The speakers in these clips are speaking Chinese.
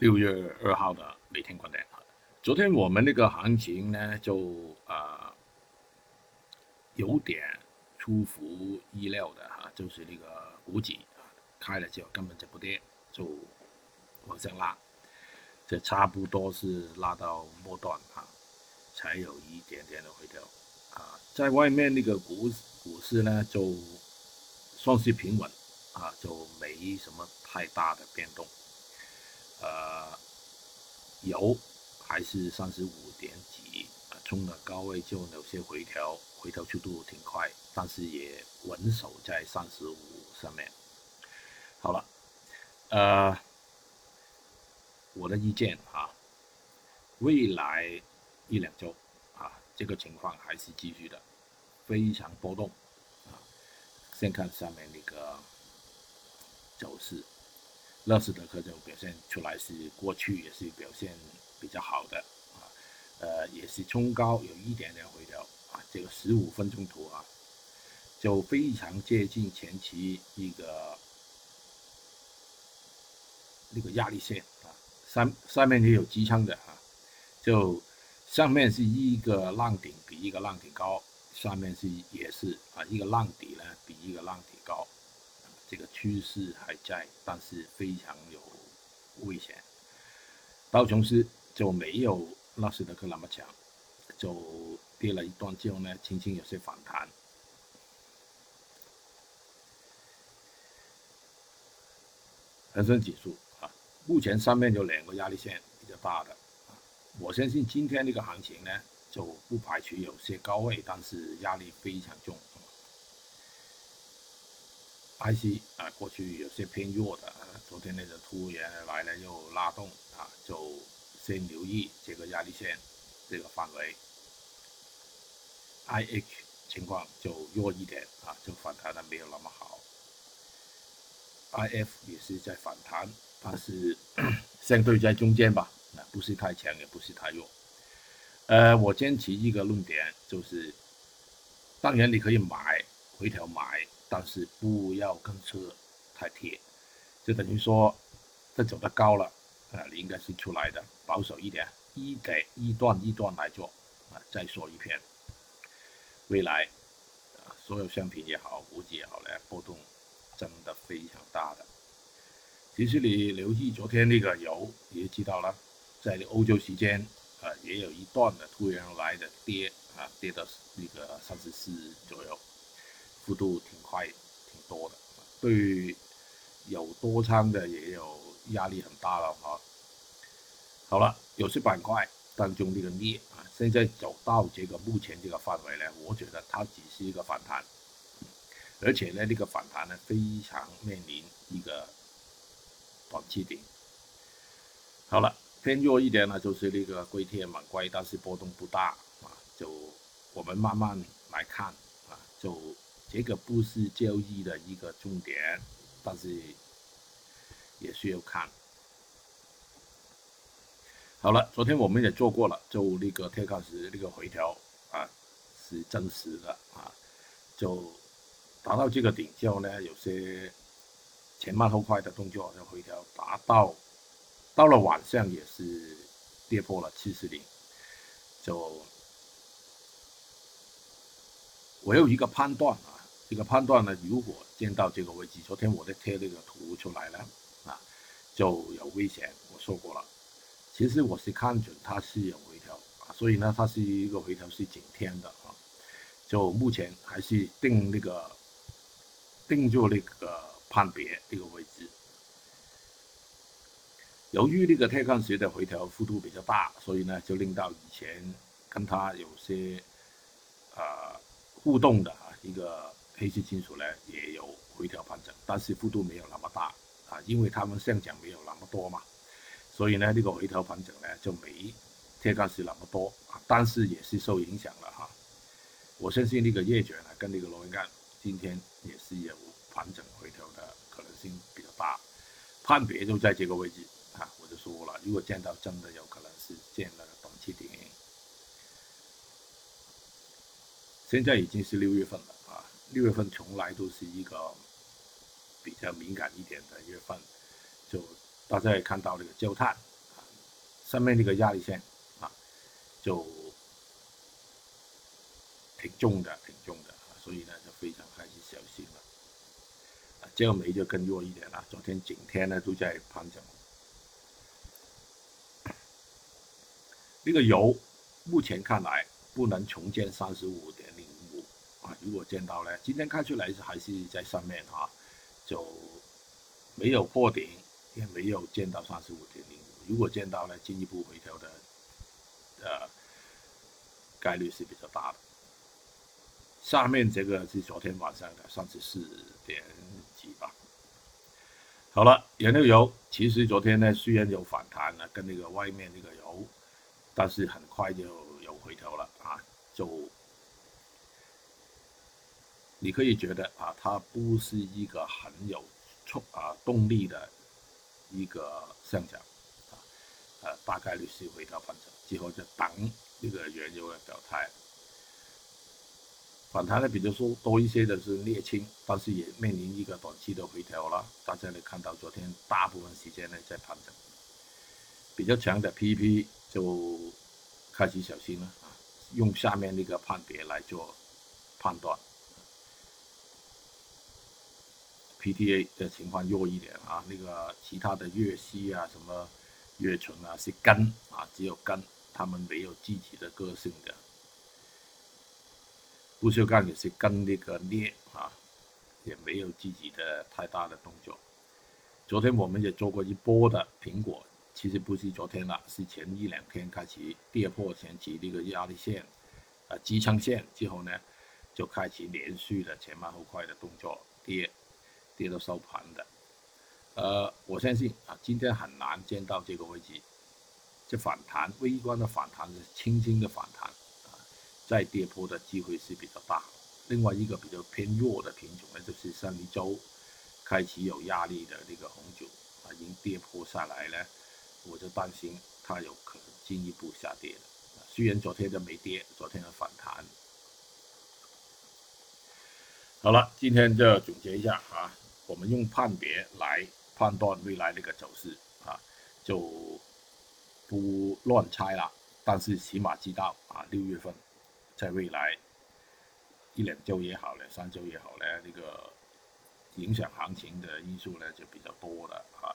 六月二号的每天观点。昨天我们那个行情呢，就啊有点出乎意料的哈，就是那个股指啊开了之后根本就不跌，就往上拉，这差不多是拉到末段啊，才有一点点的回调啊。在外面那个股股市呢，就算是平稳啊，就没什么太大的变动。呃，油还是三十五点几，冲了高位就有些回调，回调速度挺快，但是也稳守在三十五上面。好了，呃，我的意见啊，未来一两周啊，这个情况还是继续的，非常波动啊。先看下面那个走势。纳斯达克就表现出来是过去也是表现比较好的啊，呃，也是冲高有一点点回调啊，这个十五分钟图啊，就非常接近前期一个那个压力线啊，上上面也有支撑的啊，就上面是一个浪顶比一个浪顶高，下面是也是啊一个浪底呢比一个浪底高。这个趋势还在，但是非常有危险。道琼斯就没有纳斯达克那么强，就跌了一段之后呢，轻轻有些反弹。恒生指数啊，目前上面有两个压力线比较大的，我相信今天这个行情呢，就不排除有些高位，但是压力非常重。IC 啊，过去有些偏弱的，昨天那个突然来了又拉动啊，就先留意这个压力线这个范围。IH 情况就弱一点啊，就反弹的没有那么好。IF 也是在反弹，但是 相对在中间吧，啊，不是太强也不是太弱。呃，我坚持一个论点，就是当然你可以买回调买。但是不要跟车太贴，就等于说，这走得高了，啊，你应该是出来的，保守一点，一给一段一段来做，啊，再说一遍，未来，啊，所有商品也好，股指也好呢，波动真的非常大的。其实你留意昨天那个油，你就知道了，在欧洲时间，啊，也有一段的突然来的跌，啊，跌到那个三十四左右。幅度挺快，挺多的。对有多仓的也有压力很大了哈。好了，有些板块当中这个镍啊，现在走到这个目前这个范围呢，我觉得它只是一个反弹，而且呢，这个反弹呢非常面临一个短期顶。好了，偏弱一点呢就是那个硅铁板块，但是波动不大啊，就我们慢慢来看啊，就。这个不是交易的一个重点，但是也需要看。好了，昨天我们也做过了，就那个铁矿石那个回调啊，是真实的啊，就达到这个顶之后呢，有些前慢后快的动作就回调，达到到了晚上也是跌破了七十零，就我有一个判断啊。这个判断呢，如果见到这个位置，昨天我在贴那个图出来了，啊，就有危险。我说过了，其实我是看准它是有回调，所以呢，它是一个回调是景天的啊，就目前还是定那个定住那个判别这个位置。由于那个钛矿石的回调幅度比较大，所以呢，就令到以前跟它有些啊互动的啊一个。黑色金属呢也有回调盘整，但是幅度没有那么大啊，因为他们上涨没有那么多嘛，所以呢这个回调盘整呢就没铁矿石那么多啊，但是也是受影响了哈。我相信那个叶卷呢跟那个螺纹钢今天也是有盘整回调的可能性比较大，判别就在这个位置啊，我就说了，如果见到真的有可能是见了短期顶，现在已经是六月份了。六月份从来都是一个比较敏感一点的月份，就大家也看到那个焦炭上面那个压力线啊，就挺重的，挺重的，所以呢就非常开始小心了。啊，这个煤就更弱一点了，昨天整天呢都在盘整。这个油目前看来不能重建三十五点，如果见到呢，今天看出来是还是在上面哈，就没有破顶，也没有见到三十五点零五。如果见到呢，进一步回调的呃概率是比较大的。下面这个是昨天晚上的三十四点几吧。好了，原料油其实昨天呢虽然有反弹了，跟那个外面那个油。但是很快就有回调了啊！就你可以觉得啊，它不是一个很有冲啊动力的一个上涨啊，呃，大概率是回调反弹之后就等这个原油的表态。反弹的比较说多一些的是沥青，但是也面临一个短期的回调了。大家能看到昨天大部分时间呢在盘整，比较强的 PP。就开始小心了啊！用下面那个判别来做判断，PTA 的情况弱一点啊，那个其他的粤西啊、什么粤醇啊是根啊，只有根，他们没有自己的个性的。不锈钢也是跟那个镍啊，也没有自己的太大的动作。昨天我们也做过一波的苹果。其实不是昨天了，是前一两天开始跌破前期那个压力线，啊支撑线之后呢，就开始连续的前慢后快的动作跌，跌到收盘的。呃，我相信啊，今天很难见到这个位置，这反弹微观的反弹是轻轻的反弹啊，再跌破的机会是比较大。另外一个比较偏弱的品种呢，就是上一周开始有压力的那个红酒啊，已经跌破下来了。我就担心它有可能进一步下跌了。虽然昨天的没跌，昨天的反弹。好了，今天就总结一下啊，我们用判别来判断未来那个走势啊，就不乱猜了。但是起码知道啊，六月份在未来一两周也好，两三周也好呢，那个影响行情的因素呢就比较多了啊，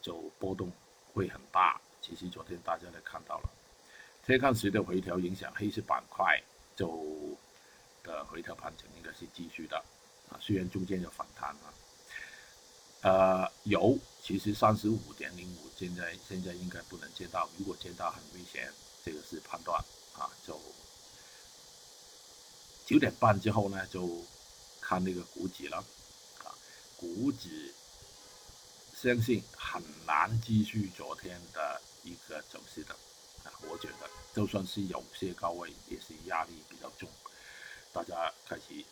就波动。会很大，其实昨天大家都看到了，天看时的回调影响黑色板块就的回调盘整应该是继续的啊，虽然中间有反弹啊，呃，油其实三十五点零五现在现在应该不能见到，如果见到很危险，这个是判断。啊，就九点半之后呢就看那个股指了啊，股指。相信很难继续昨天的一个走势的。啊，我觉得就算是有些高位，也是压力比较重，大家开始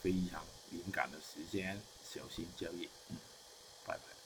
非常敏感的时间，小心交易，嗯，Bye bye.